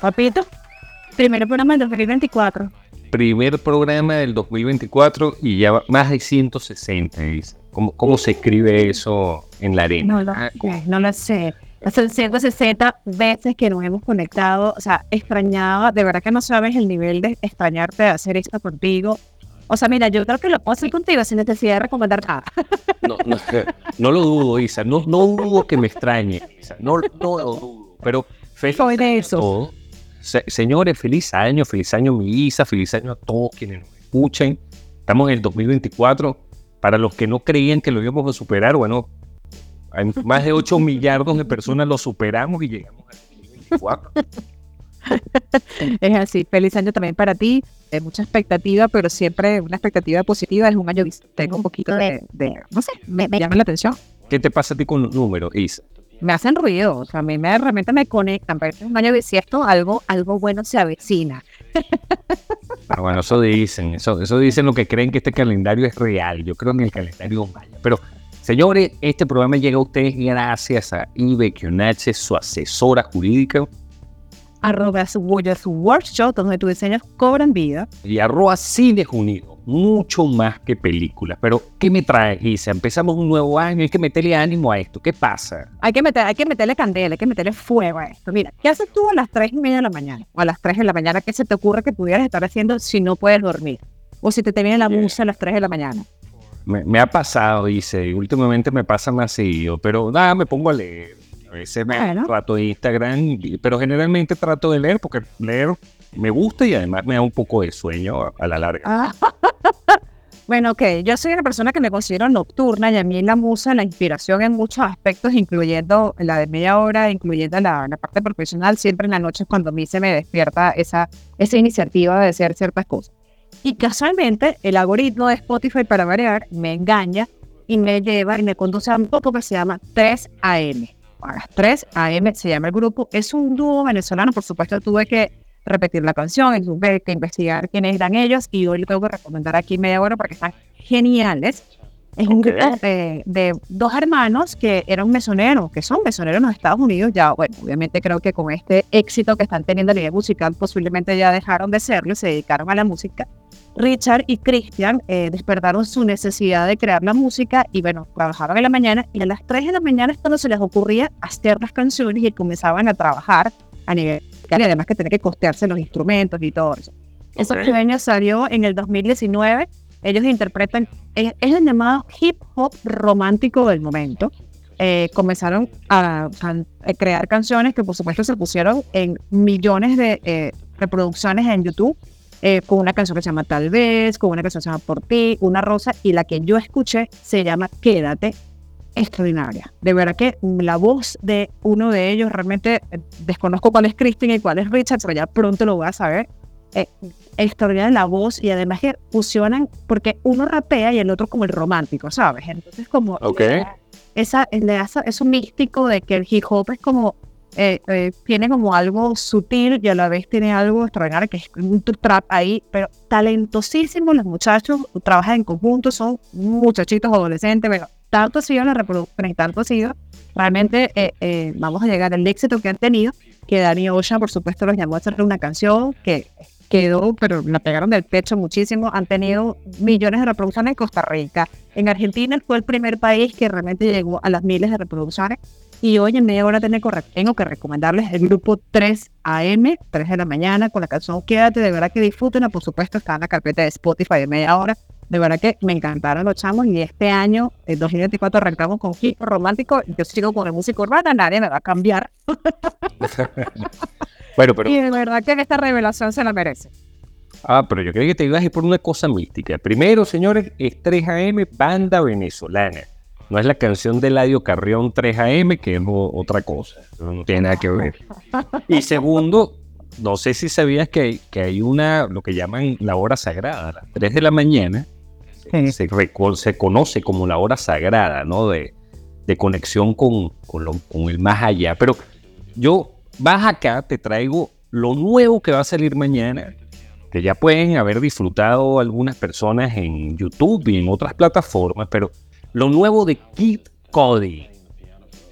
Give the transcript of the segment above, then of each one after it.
Papito, primer programa del 2024. Primer programa del 2024 y ya más de 160, dice. ¿Cómo, ¿Cómo se escribe eso en la arena? No lo, Ah, sé, no lo sé. Son 160 veces que nos hemos conectado. O sea, extrañaba, de verdad que no sabes el nivel de extrañarte de hacer esto contigo. O sea, mira, yo creo que lo puedo hacer contigo sin necesidad de recomendar nada. No, no, no lo dudo, Isa. No, no dudo que me extrañe, Isa. No, no lo dudo. Pero feliz Soy de todos. Se- señores, feliz año, feliz año, mi Isa, feliz año a todos quienes nos escuchen. Estamos en el 2024. Para los que no creían que lo íbamos a superar, bueno, hay más de 8 millardos de personas lo superamos y llegamos al 2024. Es así. Feliz año también para ti. Hay mucha expectativa, pero siempre una expectativa positiva. Es un año bis- Tengo un poquito de, de- no sé, me, me llama la atención. ¿Qué te pasa a ti con los números, Isa? Me hacen ruido. O sea, a mí me, realmente me conectan. Pero es un año bisiesto, algo, algo bueno se avecina. Ah, bueno, eso dicen, eso, eso dicen lo que creen que este calendario es real. Yo creo en el calendario maya. Pero, señores, este programa llega a ustedes gracias a Ibe Kionache, su asesora jurídica, Arroba su workshop, donde tus diseños cobran vida. y arroba Cines Unidos. Mucho más que películas. Pero, ¿qué me trae, Isa? Empezamos un nuevo año, hay que meterle ánimo a esto. ¿Qué pasa? Hay que, meter, hay que meterle candela, hay que meterle fuego a esto. Mira, ¿qué haces tú a las 3 y media de la mañana? O a las 3 de la mañana, ¿qué se te ocurre que pudieras estar haciendo si no puedes dormir? O si te, te viene la Yeah. musa a las 3 de la mañana. Me, me ha pasado, dice, y últimamente me pasa más seguido, pero nada, me pongo a leer. A veces me Bueno. trato de Instagram, pero generalmente trato de leer porque leer me gusta y además me da un poco de sueño a, la larga. Ah. bueno, ok, yo soy una persona que me considero nocturna y a mí la musa, la inspiración en muchos aspectos, incluyendo la de media hora, incluyendo la, la parte profesional, siempre en la noche es cuando a mí se me despierta esa, esa iniciativa de hacer ciertas cosas. Y casualmente el algoritmo de Spotify, para variar, me engaña y me lleva y me conduce a un poco que se llama 3 AM. A las 3 AM se llama el grupo. Es un dúo venezolano, por supuesto tuve que repetir la canción, tuve que investigar quiénes eran ellos y hoy le tengo que recomendar aquí media hora porque están geniales. Es un grupo de, de dos hermanos que eran mesoneros, que son mesoneros en los Estados Unidos. Ya, bueno, obviamente creo que con este éxito que están teniendo a nivel musical, posiblemente ya dejaron de serlo y se dedicaron a la música. Richard y Christian eh, despertaron su necesidad de crear la música y bueno, trabajaban en la mañana y a las 3 de la mañana es cuando se les ocurría hacer las canciones y comenzaban a trabajar a nivel musical y además que tener que costearse los instrumentos y todo eso. Ese Ok. sueño salió en el 2019. Ellos interpretan, es, es el llamado hip hop romántico del momento. Eh, comenzaron a, a crear canciones que por supuesto se pusieron en millones de eh, reproducciones en YouTube eh, con una canción que se llama Tal vez, con una canción que se llama Por ti, Una Rosa, y la que yo escuché se llama Quédate, extraordinaria. De verdad que la voz de uno de ellos, realmente eh, desconozco cuál es Christian y cuál es Richard, pero ya pronto lo voy a saber. Eh, extraordinaria la voz y además que fusionan, porque uno rapea y el otro como el romántico, ¿sabes? Entonces como esa, esa- eso místico de que el hip hop es como, eh, eh, tiene como algo sutil y a la vez tiene algo extraordinario, que es un trap ahí, pero talentosísimos los muchachos, trabajan en conjunto, son muchachitos adolescentes, pero tanto sido la reproducción y tanto sido, realmente eh, eh, vamos a llegar al éxito que han tenido, que Danny Ocean, por supuesto, los llamó a hacerle una canción que quedó, pero la pegaron del pecho muchísimo. Han tenido millones de reproducciones en Costa Rica. En Argentina fue el primer país que realmente llegó a las miles de reproducciones. Y hoy en media hora tengo que recomendarles el grupo 3 AM, 3 de la mañana, con la canción Quédate. De verdad que disfruten. Por supuesto, está en la carpeta de Spotify de media hora. De verdad que me encantaron los chamos. Y este año, el 2024, arrancamos con hip romántico. Yo sigo con la música urbana, nadie me va a cambiar. Bueno, pero, Y de verdad que esta revelación se la merece. ah, pero yo creí que te ibas a ir por una cosa mística. Primero, señores, es 3 AM, banda venezolana. no es la canción de Ladio Carrión 3AM, que es otra cosa, no tiene nada que ver. Y segundo, no sé si sabías que que hay una, lo que llaman la hora sagrada, a las 3 de la mañana, se, conoce como la hora sagrada, ¿no? De, conexión con, el más allá. Pero yo, vas acá, te traigo lo nuevo que va a salir mañana, que ya pueden haber disfrutado algunas personas en YouTube y en otras plataformas, pero lo nuevo de Kid Cody.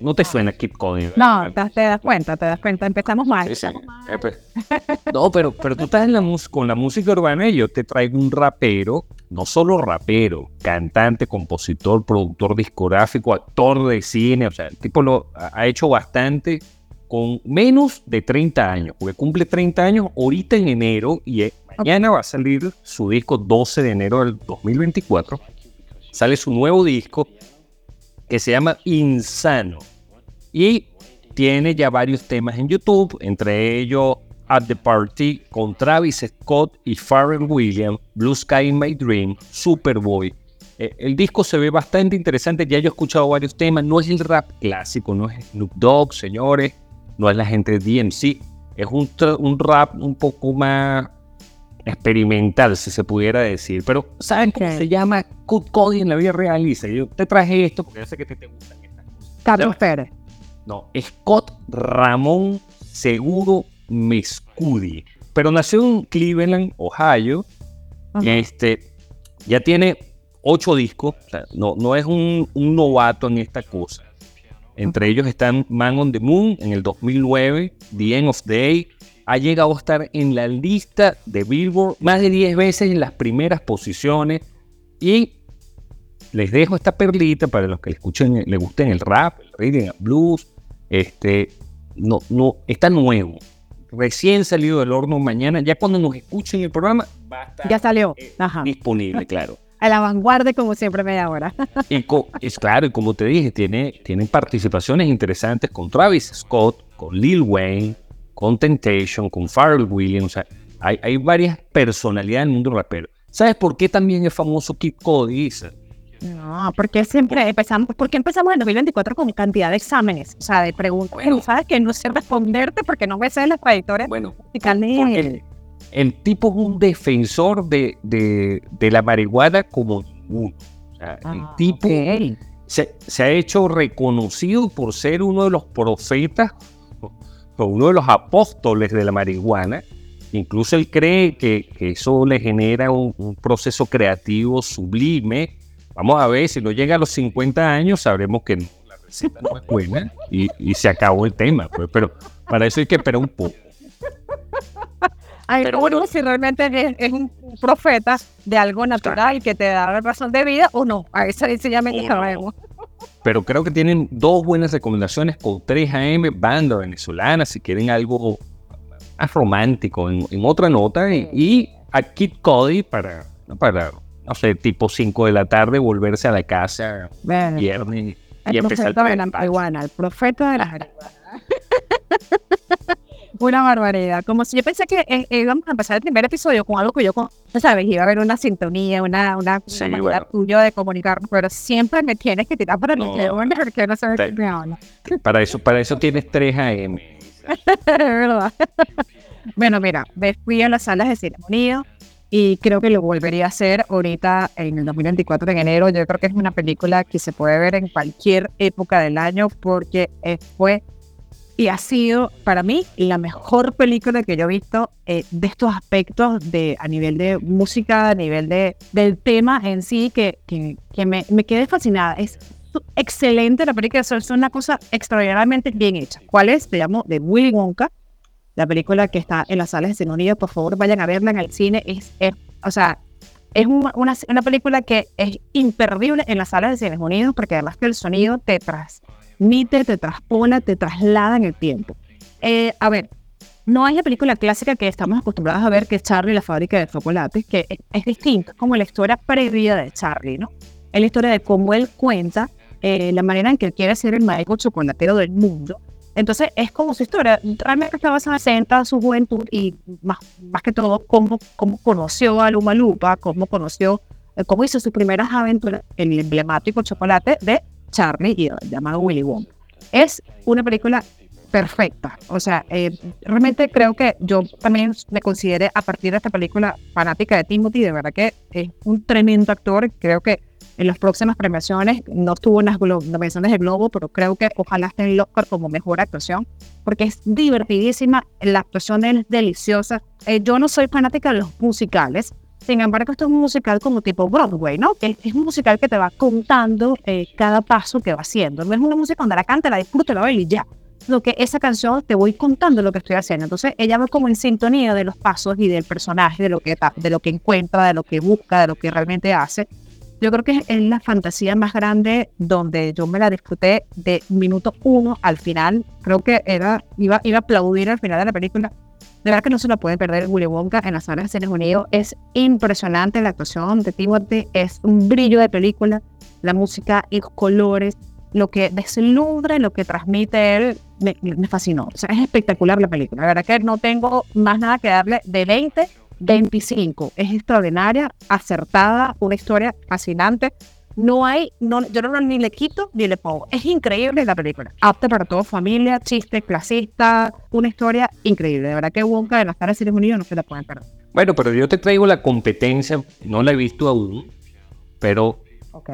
¿No te suena Kid Cody? No, te, das cuenta, te das cuenta. Empezamos mal. Eh, pues. No, pero, pero tú estás en la con la música urbana y yo te traigo un rapero, no solo rapero, cantante, compositor, productor discográfico, actor de cine. O sea, el tipo lo ha hecho bastante con menos de 30 años, porque cumple 30 años ahorita en enero y eh, mañana va a salir su disco 12 de enero del 2024 sale su nuevo disco que se llama Insano. Y tiene ya varios temas en YouTube, entre ellos At the Party con Travis Scott y Pharrell Williams, Blue Sky in My Dream, Superboy. Eh, el disco se ve bastante interesante, ya yo he escuchado varios temas, no es el rap clásico, no es Snoop Dogg, señores, no es la gente de DMC, es un, un rap un poco más experimental, si se pudiera decir. Pero, ¿saben cómo se llama Cut Cody en la vida real? Dice, yo te traje esto porque yo sé que te, te gustan estas cosas. Carlos Pérez. No, Scott Ramón Seguro Mescudi. Pero nació en Cleveland, Ohio. Este, ya tiene ocho discos. no, no es un, un, novato en esta cosa. Entre ellos están Man on the Moon en el 2009, The End of Day, ha llegado a estar en la lista de Billboard más de 10 veces en las primeras posiciones. Y les dejo esta perlita para los que le escuchen, le gusten el rap, el reading, el blues. Este, no, no, está nuevo. Recién salido del horno mañana. Ya cuando nos escuchen el programa, va a estar ya salió. Eh, disponible, claro. A la vanguardia, como siempre, media hora. y es claro, y como te dije, tiene, tienen participaciones interesantes con Travis Scott, con Lil Wayne, con Temptation, con Pharrell Williams. O sea, hay, hay varias personalidades en el mundo rapero. ¿Sabes por qué también es famoso Kid Cody? No, porque siempre empezamos, porque empezamos en 2024 con cantidad de exámenes, o sea, de preguntas. Bueno, sabes que no sé responderte porque no me sé las trayectorias bueno, el, el, tipo es un defensor de, de, de la marihuana como ninguno. O sea, el ah, tipo se, se, ha hecho reconocido por ser uno de los profetas uno de los apóstoles de la marihuana. Incluso él cree que, eso le genera un, proceso creativo sublime. Vamos a ver, si no llega a los 50 años, sabremos que la receta no es buena y, se acabó el tema. Pues, pero para eso hay que esperar un poco. pero bueno, si realmente es, un profeta de algo natural que te da la razón de vida o no. A eso sencillamente sabemos. Pero creo que tienen dos buenas recomendaciones con 3AM, banda venezolana, si quieren algo más romántico en, otra nota. Y, a Kid Cody para, para, no sé, tipo 5 de la tarde, volverse a la casa viernes y, empezar. Profeta de la marihuana, el profeta de la marihuana. Una barbaridad. Como si yo pensé que eh, íbamos a empezar el primer episodio con algo que yo, ¿sabes? Iba a haber una sintonía, una, una, manera tuya de comunicarnos, pero siempre me tienes que tirar para el no, porque no sabes qué habla. Para eso, para eso tienes 3 AM. verdad. bueno, mira, fui a las salas de ceremonia y creo que lo volvería a hacer ahorita en el 2024 de enero. Yo creo que es una película que se puede ver en cualquier época del año porque fue y ha sido para mí la mejor película que yo he visto eh, de estos aspectos de, a nivel de música, a nivel de, del tema en sí, que, que, que me, me, quedé fascinada. Es excelente la película, es una cosa extraordinariamente bien hecha. ¿Cuál es? Te llamo de Willy Wonka, la película que está en las salas de Cine Unido. Por favor, vayan a verla en el cine. Es, es o sea, es una, una, película que es imperdible en las salas de Cine Unidos porque además que el sonido te tras mite, te transpone, te traslada en el tiempo. Eh, a ver, no hay la película clásica que estamos acostumbrados a ver, que es Charlie la fábrica de chocolate, que es, distinto, es como la historia previa de Charlie, ¿no? Es la historia de cómo él cuenta eh, la manera en que él quiere ser el maestro chocolatero del mundo. Entonces es como su historia, realmente está basada en su juventud y más, más que todo cómo, cómo conoció a Luma Lupa, cómo conoció, eh, cómo hizo sus primeras aventuras en el emblemático chocolate de Charlie y llamado Willy Wonka. Es una película perfecta. O sea, eh, realmente creo que yo también me consideré a partir de esta película fanática de Timothy, de verdad que es un tremendo actor. Creo que en las próximas premiaciones no estuvo en las nominaciones de Globo, pero creo que ojalá esté en el Oscar como mejor actuación, porque es divertidísima, la actuación es deliciosa. Eh, yo no soy fanática de los musicales, sin embargo, esto es un musical como tipo Broadway, ¿no? Es un musical que te va contando eh, cada paso que va haciendo. No es una música donde la canta, la disfruta, la baila y ya lo que esa canción te voy contando lo que estoy haciendo. Entonces ella va como en sintonía de los pasos y del personaje, de lo que, de lo que encuentra, de lo que busca, de lo que realmente hace. Yo creo que es la fantasía más grande donde yo me la disfruté de minuto uno al final. Creo que era, iba, iba a aplaudir al final de la película. De verdad que no se la puede perder Willy Wonka en las salas de Cines Unidos. Es impresionante la actuación de Timothy. Es un brillo de película. La música y los colores lo que deslumbra, lo que transmite él, me, fascinó. O sea, es espectacular la película. La verdad que no tengo más nada que darle de 20, 25. Es extraordinaria, acertada, una historia fascinante. No hay, no, yo no ni le quito ni le pongo. Es increíble la película. Apta para toda familia, chiste, clasista, una historia increíble. De verdad que Wonka de las caras de Unidos no se la pueden perder. Bueno, pero yo te traigo la competencia, no la he visto aún, pero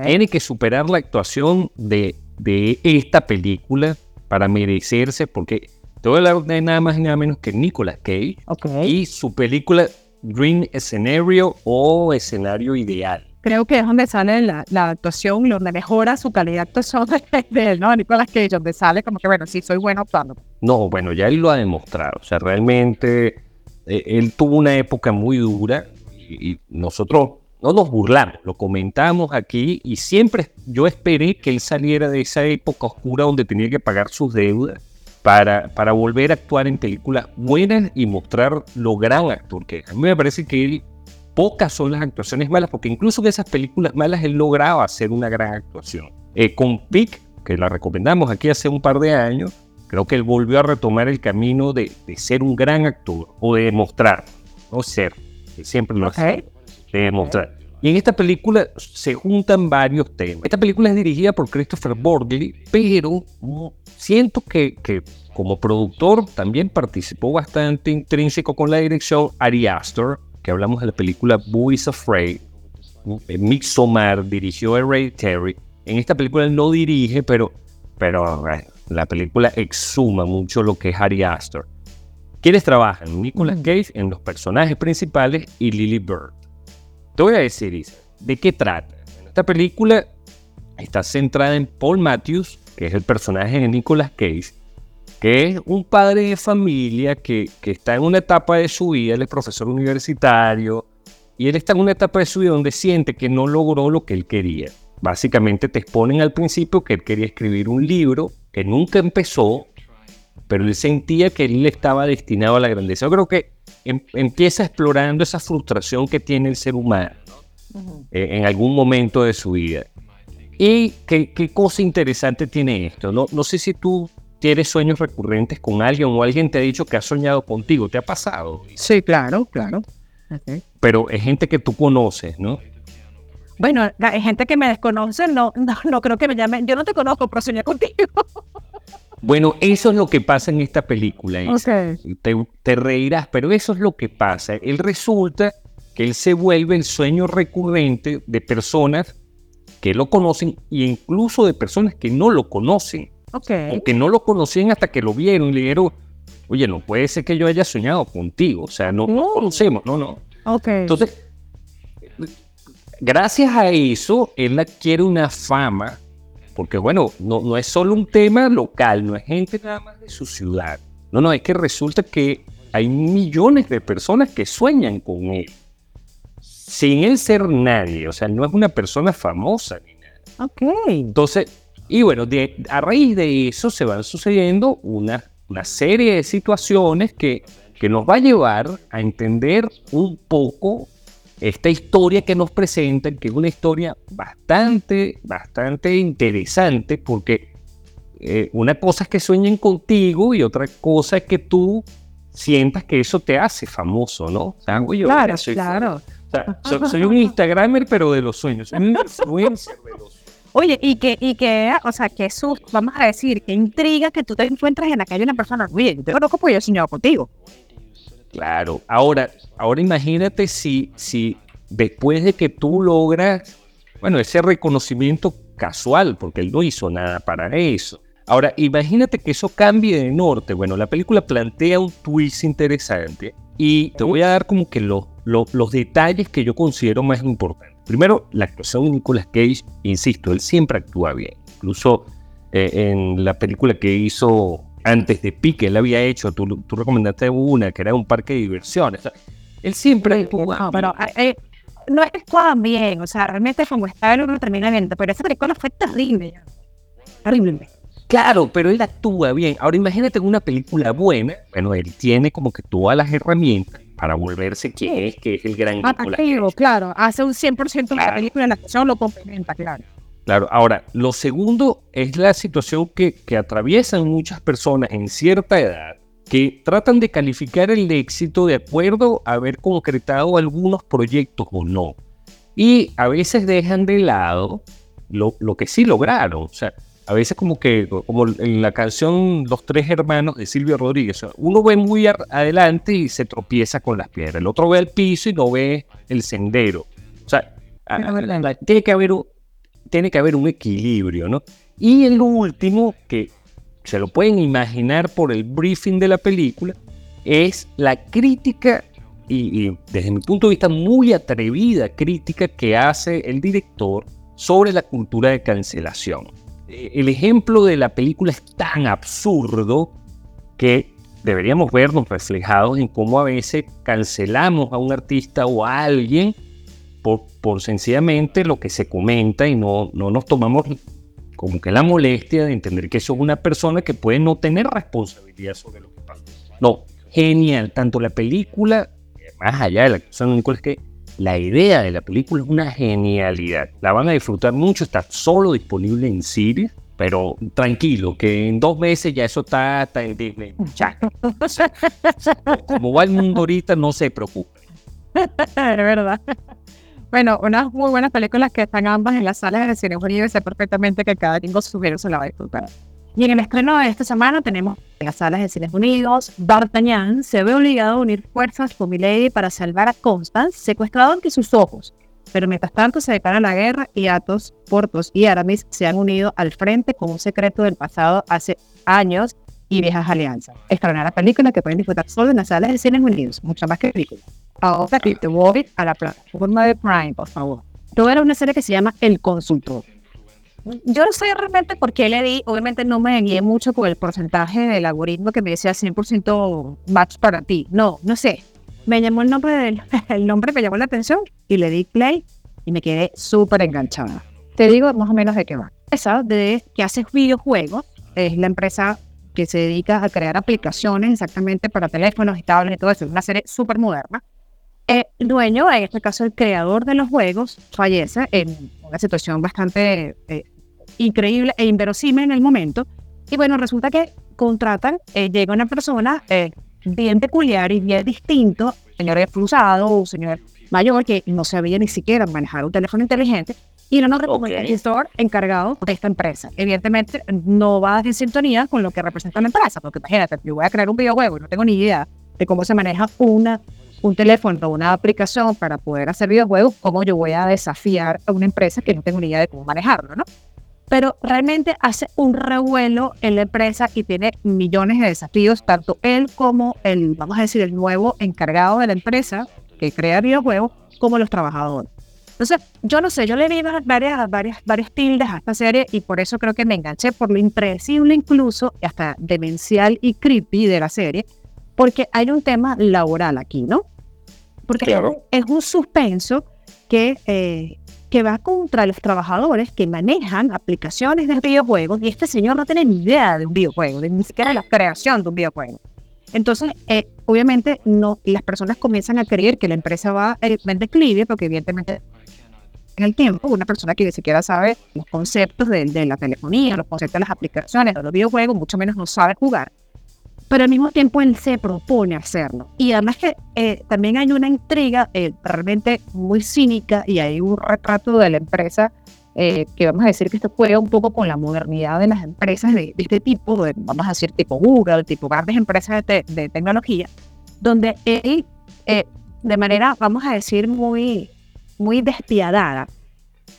tiene que superar la actuación de de esta película para merecerse, porque te voy a hablar de nada más y nada menos que Nicolas Cage y su película Dream Scenario o Escenario Ideal. Creo que es donde sale la, la actuación, donde mejora su calidad de actuación de él, ¿no? Nicolas Cage, donde sale como que, bueno, sí, soy bueno actuando. No, bueno, ya él lo ha demostrado. O sea, realmente eh, él tuvo una época muy dura y nosotros no nos burlamos, lo comentamos aquí y siempre yo esperé que él saliera de esa época oscura donde tenía que pagar sus deudas para, para volver a actuar en películas buenas y mostrar lo gran actor que es. A mí me parece que él, pocas son las actuaciones malas, porque incluso en esas películas malas él lograba hacer una gran actuación. Eh, con Pick, que la recomendamos aquí hace un par de años, creo que él volvió a retomar el camino de, ser un gran actor o de demostrar, no ser, que siempre lo hace de demostrar. Y en esta película se juntan varios temas. Esta película es dirigida por Christopher Borgley, pero siento que, que como productor también participó bastante intrínseco con la dirección Ari Aster, que hablamos de la película Boys Afraid. Midsommar dirigió Terry. En esta película él no dirige, pero, pero la película exuma mucho lo que es Ari Aster. ¿Quiénes trabajan? Nicolas Cage en los personajes principales y Lily Bird. Te voy a decir, Isa, ¿de qué trata? Esta película está centrada en Paul Matthews, que es el personaje de Nicolas Cage, que es un padre de familia que, que está en una etapa de su vida, él es profesor universitario, y él está en una etapa de su vida donde siente que no logró lo que él quería. Básicamente te exponen al principio que él quería escribir un libro que nunca empezó, pero él sentía que él estaba destinado a la grandeza. Yo creo que Em, empieza explorando esa frustración que tiene el ser humano eh, en algún momento de su vida. Y qué, qué cosa interesante tiene esto. No, no sé si tú tienes sueños recurrentes con alguien o alguien te ha dicho que ha soñado contigo. ¿Te ha pasado? Sí, claro, claro. Pero es gente que tú conoces, ¿no? Bueno, hay gente que me desconoce, no, no, no creo que me llame. Yo no te conozco, pero soñé contigo. Bueno, eso es lo que pasa en esta película. Te, reirás, pero eso es lo que pasa. Él resulta que él se vuelve el sueño recurrente de personas que lo conocen e incluso de personas que no lo conocen. Okay. No lo conocían hasta que lo vieron y le dijeron, oye, no puede ser que yo haya soñado contigo. O sea, no, no conocemos, no, no. Okay. Entonces, gracias a eso, él adquiere una fama porque bueno, no, no es solo un tema local, no es gente nada más de su ciudad. No, no, es que resulta que hay millones de personas que sueñan con él. Sin él ser nadie, o sea, no es una persona famosa ni nada. Ok. Entonces, y bueno, a raíz de eso se van sucediendo una, una serie de situaciones que, que nos va a llevar a entender un poco esta historia que nos presentan, que es una historia bastante, bastante interesante, porque eh, una cosa es que sueñen contigo y otra cosa es que tú sientas que eso te hace famoso, ¿no? claro, claro. soy, un Instagramer, pero de los sueños, soy un influencer de los Oye, y que, y que, o sea, que eso, vamos a decir, que intriga que tú te encuentres en la calle una persona, oye, yo te conozco porque yo he soñado contigo. Claro. Ahora, ahora imagínate si, si después de que tú logras, bueno, ese reconocimiento casual, porque él no hizo nada para eso. Ahora, imagínate que eso cambie de norte. Bueno, la película plantea un twist interesante y te voy a dar como que los, los, los detalles que yo considero más importantes. Primero, la actuación de Nicolas Cage, insisto, él siempre actúa bien. Incluso eh, en la película que hizo antes de Pique, él había hecho, tú, tú recomendaste una que era un parque de diversiones. él siempre no, pero eh, no actúan bien, o sea, realmente como está el uno termina bien, pero esa película fue terrible. Terrible. Claro, pero él actúa bien. Ahora imagínate una película buena. Bueno, él tiene como que todas las herramientas para volverse quien es, que es el gran Atractivo, claro. Hace un 100% de la película, la actuación lo complementa, claro. Claro, ahora, lo segundo es la situación que, que atraviesan muchas personas en cierta edad que tratan de calificar el éxito de acuerdo a haber concretado algunos proyectos o no. Y a veces dejan de lado lo, lo que sí lograron. O sea, a veces como que, como en la canción Los Tres Hermanos de Silvio Rodríguez, uno ve muy adelante y se tropieza con las piedras, el otro ve el piso y no ve el sendero. O sea, tiene que haber un, tiene que haber un equilibrio, ¿no? Y el último, que se lo pueden imaginar por el briefing de la película, es la crítica y, y desde mi punto de vista muy atrevida crítica que hace el director sobre la cultura de cancelación el ejemplo de la película es tan absurdo que deberíamos vernos reflejados en cómo a veces cancelamos a un artista o a alguien por, por sencillamente lo que se comenta y no, no nos tomamos como que la molestia de entender que eso es una persona que puede no tener responsabilidad sobre lo que pasa. No, genial, tanto la película, más allá de la actuación de Nicolás, que la idea de la película es una genialidad. La van a disfrutar mucho, está solo disponible en Siri, pero tranquilo, que en dos meses ya eso está, en Disney. Como va el mundo ahorita, no se preocupe. Es verdad. Bueno, unas muy buenas películas que están ambas en las salas de Cine Unido y sé perfectamente que cada quien sugiero se la va a disfrutar. Y en el estreno de esta semana tenemos en las salas de Cines Unidos, D'Artagnan se ve obligado a unir fuerzas con Milady para salvar a Constance, secuestrado ante sus ojos. Pero mientras tanto se declara la guerra y Athos, Portos y Aramis se han unido al frente con un secreto del pasado hace años y viejas alianzas. Estrenar la película que pueden disfrutar solo en las salas de Cines Unidos, mucho más que película. Ahora te voy a la plataforma de Prime, por favor. Todo era una serie que se llama El Consultor yo no sé realmente por qué le di, obviamente no me guié mucho con el porcentaje del algoritmo que me decía 100% match para ti. No, no sé. Me llamó el nombre, del, el nombre me llamó la atención y le di play y me quedé súper enganchada. Te digo más o menos de qué va. Esa de que hace videojuegos, es la empresa que se dedica a crear aplicaciones exactamente para teléfonos y y todo eso. Es una serie súper moderna. El dueño, en este caso el creador de los juegos, fallece en una situación bastante eh, increíble e inverosímil en el momento. Y bueno, resulta que contratan, eh, llega una persona eh, bien peculiar y bien distinto, señor expulsado, un señor mayor que no sabía ni siquiera manejar un teléfono inteligente, y no nos recomienda el gestor encargado de esta empresa. Evidentemente, no va en sintonía con lo que representa la empresa, porque imagínate, yo voy a crear un videojuego y no tengo ni idea de cómo se maneja una, un teléfono o una aplicación para poder hacer videojuegos, ¿cómo yo voy a desafiar a una empresa que no tengo ni idea de cómo manejarlo, no? Pero realmente hace un revuelo en la empresa y tiene millones de desafíos, tanto él como el, vamos a decir, el nuevo encargado de la empresa que crea videojuegos, como los trabajadores. Entonces, yo no sé, yo le di varias, varias, varias tildes a esta serie y por eso creo que me enganché por lo impredecible incluso, hasta demencial y creepy de la serie, porque hay un tema laboral aquí, ¿no? Porque es un suspenso que eh, que va contra los trabajadores que manejan aplicaciones de videojuegos y este señor no tiene ni idea de un videojuego, ni siquiera de la creación de un videojuego. Entonces, eh, obviamente, no, las personas comienzan a creer que la empresa va eh, en declive, porque evidentemente en el tiempo, una persona que ni siquiera sabe los conceptos de, de, la telefonía, los conceptos de las aplicaciones, de los videojuegos, mucho menos no sabe jugar, pero al mismo tiempo él se propone hacerlo. Y además que eh, también hay una intriga eh, realmente muy cínica y hay un retrato de la empresa eh, que vamos a decir que esto juega un poco con la modernidad de las empresas de, este tipo, de, vamos a decir tipo Google, tipo grandes empresas de, de tecnología, donde él, de manera, vamos a decir, muy, muy despiadada,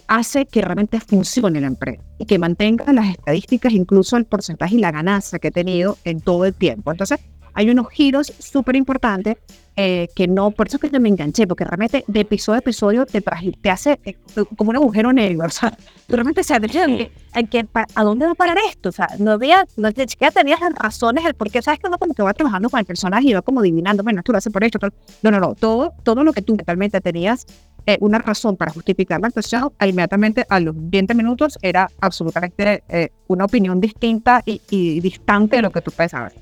hace que realmente funcione la empresa y que mantenga las estadísticas, incluso el porcentaje y la ganancia que ha tenido en todo el tiempo. Entonces, hay unos giros súper importantes eh, que no, por eso es que me enganché, porque realmente de episodio a episodio te, te hace eh, como un agujero negro, o sea, tú realmente sabes que, que, a dónde va a parar esto, o sea, no había, no ni siquiera tenías las razones, el por qué, sabes que uno como que va trabajando con el personaje y va como adivinando, bueno, esto lo hace por esto, no, no, no, todo, todo lo que tú mentalmente tenías eh, una razón para justificar la actuación, inmediatamente a los 20 minutos era absolutamente una opinión distinta y, y, distante de lo que tú pensabas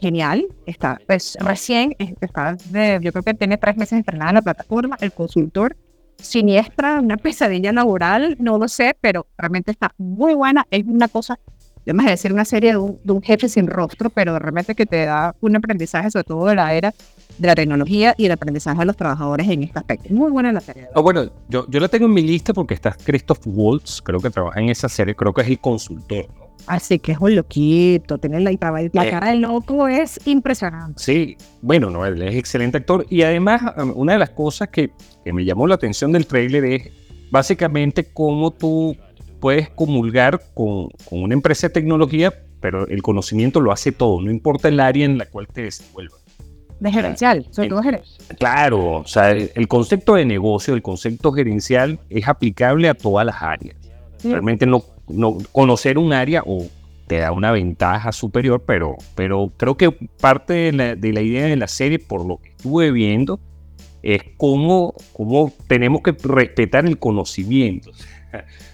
genial. Está pues, recién, está yo creo que tiene tres meses estrenada en la plataforma. El consultor siniestra, una pesadilla laboral, no lo sé, pero realmente está muy buena. Es una cosa, vamos a decir, una serie de un, de un, jefe sin rostro, pero realmente que te da un aprendizaje, sobre todo de la era de la tecnología y el aprendizaje de los trabajadores en este aspecto. Muy buena la serie. Oh, bueno, yo, yo la tengo en mi lista porque está Christoph Waltz, creo que trabaja en esa serie, creo que es el consultor, ¿no? Así que es un loquito, tiene la, la eh, cara del loco es impresionante. Sí, bueno, no, él es excelente actor. Y además, um, una de las cosas que, que me llamó la atención del trailer es básicamente cómo tú puedes comulgar con, con, una empresa de tecnología, pero el conocimiento lo hace todo, no importa el área en la cual te desenvuelvas. De gerencial, sobre todo gerencial. Claro, o sea, el concepto de negocio, el concepto gerencial es aplicable a todas las áreas. Realmente no no, conocer un área o te da una ventaja superior, pero, pero creo que parte de la, idea de la serie, por lo que estuve viendo, es cómo, cómo tenemos que respetar el conocimiento.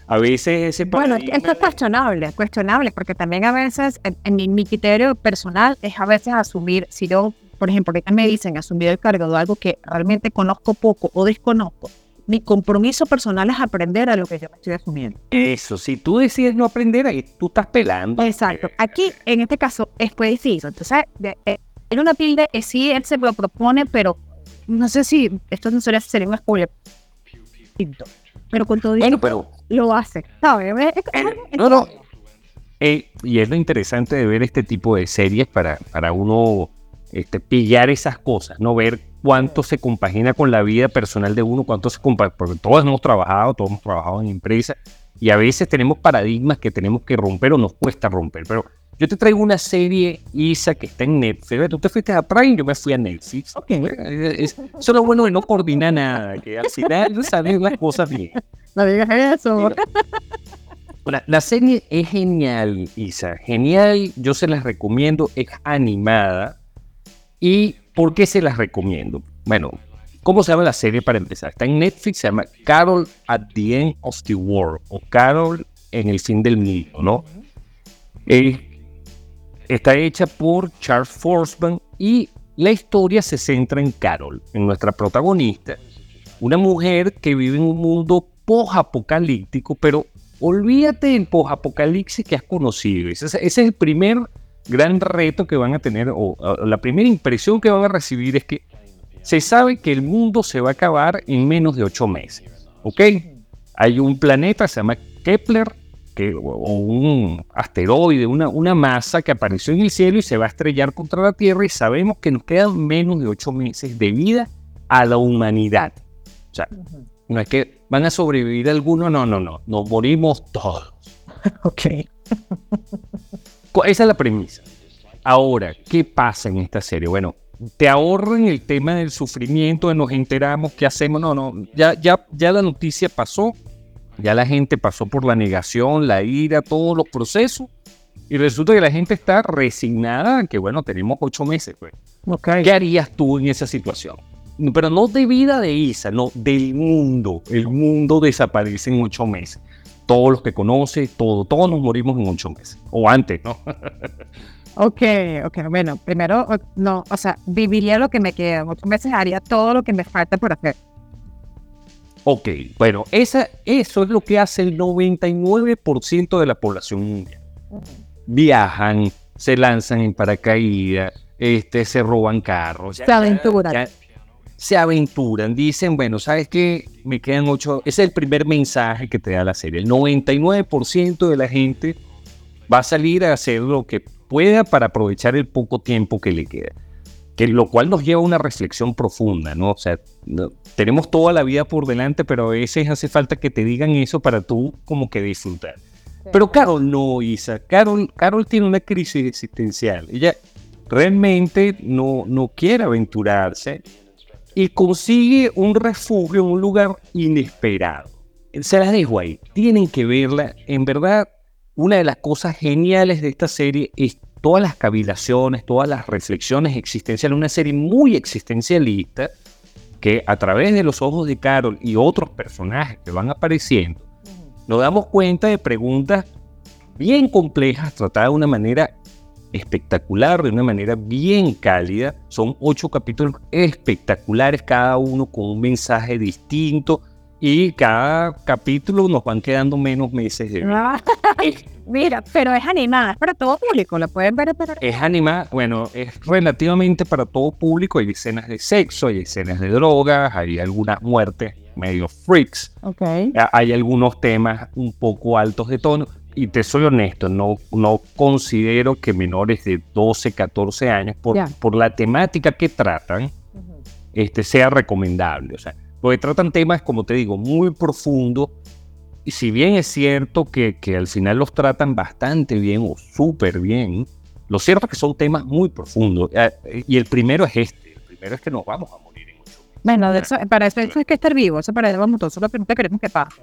A veces ese Bueno, esto es cuestionable, cuestionable, porque también a veces, en, mi, criterio personal, es a veces asumir, si yo, por ejemplo, ahorita me dicen asumir el cargo de algo que realmente conozco poco o desconozco, mi compromiso personal es aprender a lo que yo me estoy asumiendo. Eso, si tú decides no aprender, ahí tú estás pelando. Exacto. Aquí, en este caso, es preciso. Entonces, eh, en una tilde, eh, sí, él se lo propone, pero no sé si esto no sería, sería un spoiler. Pero con todo bueno, pero, lo hace. ¿sabes? no, no. Eh, y es lo interesante de ver este tipo de series para, para uno este, pillar esas cosas, no ver cuánto se compagina con la vida personal de uno, cuánto se compagina, porque todos hemos trabajado, todos hemos trabajado en empresas y a veces tenemos paradigmas que tenemos que romper o nos cuesta romper, pero yo te traigo una serie, Isa, que está en Netflix. Tú te fuiste a Prime, yo me fui a Netflix. Ok. eso es lo bueno de no coordinar nada, que al final sabes las cosas bien. No digas eso. La, la, serie es genial, Isa. Genial, yo se las recomiendo. Es animada. ¿Y por qué se las recomiendo? Bueno, ¿cómo se llama la serie para empezar? Está en Netflix, se llama Carol at the End of the World o Carol en el fin del mundo, ¿no? Eh, está hecha por Charles Forsman y la historia se centra en Carol, en nuestra protagonista, una mujer que vive en un mundo post-apocalíptico, pero olvídate del post-apocalipsis que has conocido. ese es el primer gran reto que van a tener, o, la primera impresión que van a recibir es que se sabe que el mundo se va a acabar en menos de ocho meses. ¿Ok? Hay un planeta, se llama Kepler, que, o un asteroide, una, una masa que apareció en el cielo y se va a estrellar contra la Tierra y sabemos que nos quedan menos de ocho meses de vida a la humanidad. O sea, no es que van a sobrevivir algunos, no, no, no, nos morimos todos. ok. Esa es la premisa. Ahora, ¿qué pasa en esta serie? Bueno, te ahorran el tema del sufrimiento, nos enteramos, ¿qué hacemos? No, no, ya, ya, ya la noticia pasó, ya la gente pasó por la negación, la ira, todos los procesos, y resulta que la gente está resignada, que bueno, tenemos ocho meses, pues. ¿Qué harías tú en esa situación? Pero no de vida de Isa, no, del mundo. El mundo desaparece en ocho meses todos los que conoce, todo, todos nos morimos en ocho meses, o antes, ¿no? ok, ok, bueno, primero, no, o sea, viviría lo que me queda, ocho meses haría todo lo que me falta por hacer. Ok, bueno, esa, eso es lo que hace el 99% de la población mundial. Viajan, se lanzan en paracaídas, este, se roban carros. Se aventuran. Se aventuran, dicen, bueno, ¿sabes qué? Me quedan ocho. Ese es el primer mensaje que te da la serie. El 99% de la gente va a salir a hacer lo que pueda para aprovechar el poco tiempo que le queda. Que lo cual nos lleva a una reflexión profunda, ¿no? O sea, tenemos toda la vida por delante, pero a veces hace falta que te digan eso para tú como que disfrutar. Pero Carol no, Isa. Carol, Carol tiene una crisis existencial. Ella realmente no, no quiere aventurarse y consigue un refugio en un lugar inesperado. Se las dejo ahí. Tienen que verla. En verdad, una de las cosas geniales de esta serie es todas las cavilaciones, todas las reflexiones existenciales. Una serie muy existencialista que a través de los ojos de Carol y otros personajes que van apareciendo, nos damos cuenta de preguntas bien complejas tratadas de una manera espectacular, de una manera bien cálida. Son ocho capítulos espectaculares, cada uno con un mensaje distinto. Y cada capítulo nos van quedando menos meses de vida. Mira, pero es animada, es para todo público, la pueden ver. Es animada, bueno, es relativamente para todo público. Hay escenas de sexo, hay escenas de drogas, hay algunas muertes medio freaks. Okay. Hay algunos temas un poco altos de tono y te soy honesto, no, no considero que menores de 12, 14 años, por, por la temática que tratan, este, sea recomendable. O sea, porque tratan temas, como te digo, muy profundos. Y si bien es cierto que, que al final los tratan bastante bien o súper bien, lo cierto es que son temas muy profundos. Eh, y el primero es este. El primero es que nos vamos a morir Bueno, para eso, hay que estar vivo. Eso para eso vamos todos. Solo pregunta queremos que pase.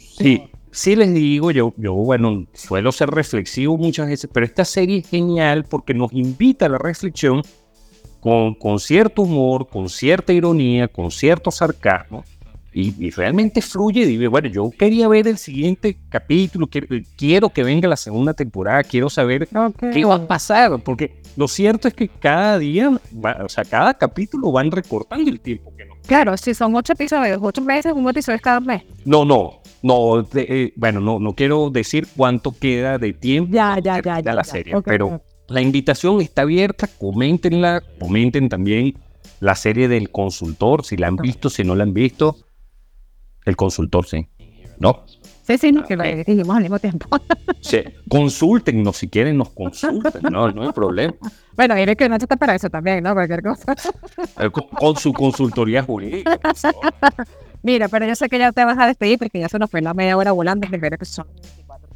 Sí, sí les digo, yo, yo, bueno, suelo ser reflexivo muchas veces, pero esta serie es genial porque nos invita a la reflexión con, con cierto humor, con cierta ironía, con cierto sarcasmo, y, realmente fluye. Y bueno, yo quería ver el siguiente capítulo, quiero, que venga la segunda temporada, quiero saber qué va a pasar, porque lo cierto es que cada día, o sea, cada capítulo van recortando el tiempo que nos Claro, si son ocho episodios, ocho meses, un episodio cada mes. No, no, no, eh, bueno, no, no quiero decir cuánto queda de tiempo ya, ya, ya, la serie, pero la invitación está abierta, coméntenla, comenten también la serie del consultor, si la han visto, si no la han visto. El consultor, sí. ¿No? Sí, sí, no, que lo dijimos al mismo tiempo. Sí, consúltenos si quieren, nos consulten, no, no hay problema. Bueno, y que no está para eso también, ¿no? Cualquier cosa. Eh, con, su consultoría jurídica. Mira, pero yo sé que ya te vas a despedir porque ya se nos fue la media hora volando. que son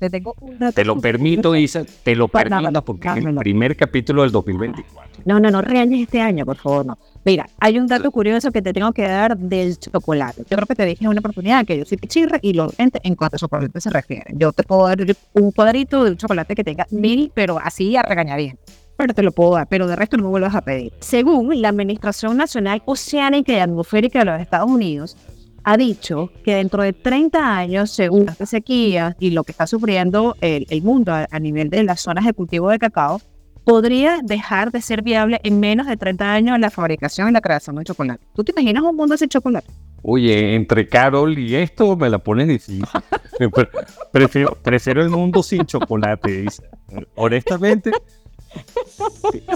te, tengo te lo permito, Isa, te lo permito porque es el primer capítulo del 2024. No, no, no reañes este año, por favor, no. Mira, hay un dato curioso que te tengo que dar del chocolate. Yo creo que te dije en una oportunidad que yo soy pichirra y lo en, en cuanto a chocolate se refiere. Yo te puedo dar un cuadrito de un chocolate que tenga mil, pero así a regañaría pero te lo puedo dar, pero de resto no me vuelvas a pedir. Según la Administración Nacional Oceánica y Atmosférica de los Estados Unidos, ha dicho que dentro de 30 años, según las sequías y lo que está sufriendo el, mundo a, nivel de las zonas de cultivo de cacao, podría dejar de ser viable en menos de 30 años la fabricación y la creación de chocolate. ¿Tú te imaginas un mundo sin chocolate? Oye, entre Carol y esto me la pones difícil. prefiero, prefiero el mundo sin chocolate. Honestamente,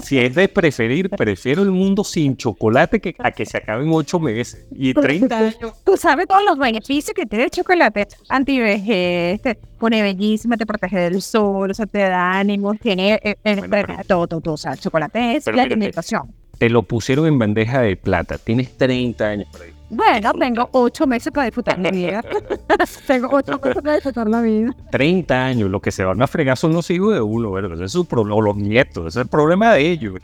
si, es de preferir, prefiero el mundo sin chocolate que a que se acabe en ocho meses y 30 años. Tú sabes todos los beneficios que tiene el chocolate. Antivejez, te pone bellísima, te protege del sol, o sea, te da ánimo, tiene eh, eh, todo, todo, todo. O sea, el chocolate es la alimentación. Te lo pusieron en bandeja de plata. Tienes 30 años por ahí. Bueno, tengo ocho meses para disfrutar la vida. tengo ocho meses para disfrutar la vida. 30 años, lo que se van a fregar son los hijos de uno, ¿verdad? Ese es su problema, o los nietos, ese es el problema de ellos.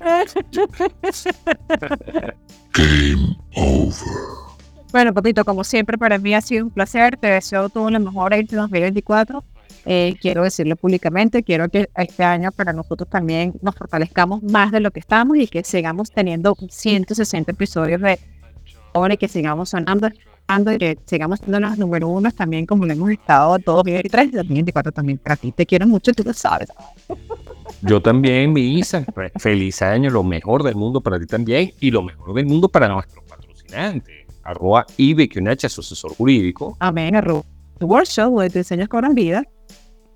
Game over. Bueno, papito, como siempre, para mí ha sido un placer. Te deseo todo lo mejor en 2024. Eh, quiero decirlo públicamente, quiero que este año para nosotros también nos fortalezcamos más de lo que estamos y que sigamos teniendo 160 episodios de y que sigamos sonando y que sigamos siendo los número uno también como lo hemos estado todo 2023 y 2024 también para ti. Te quiero mucho, tú lo sabes. Yo también, mi Isa. Feliz año, lo mejor del mundo para ti también y lo mejor del mundo para nuestros patrocinantes. Arroba IBQNH, su asesor jurídico. Amén, arroba Workshop, donde te enseñas cobran vida.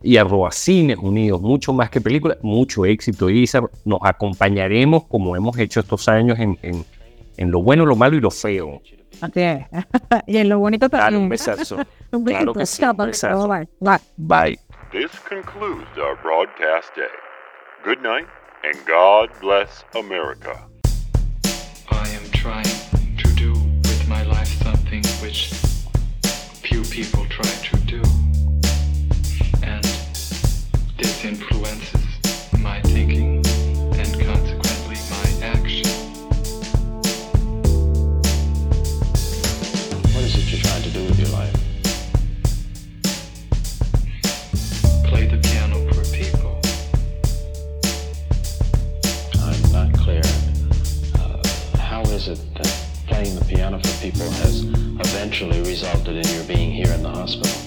Y arroba Cines Unidos, mucho más que películas, mucho éxito, Isa. Nos acompañaremos como hemos hecho estos años en en lo bueno, lo malo y lo feo. Así es. y en lo bonito Dale un besazo. Un Claro que sí, un besazo. Bye. Bye. Bye. This concludes our broadcast day. Good night, and God bless America. I am trying to do with my life something which few people try to do. And this influences piano for people has eventually resulted in your being here in the hospital?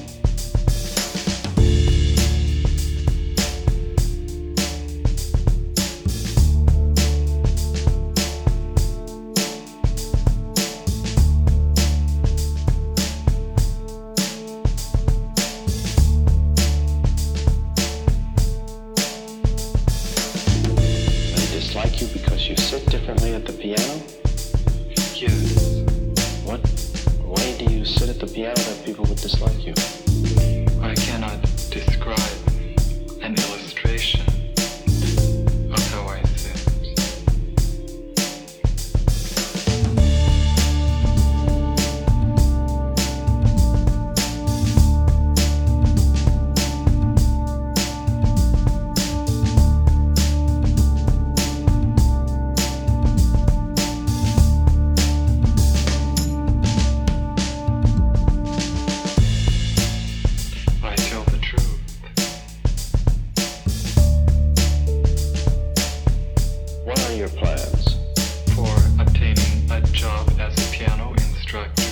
Your plans? for obtaining a job as a piano instructor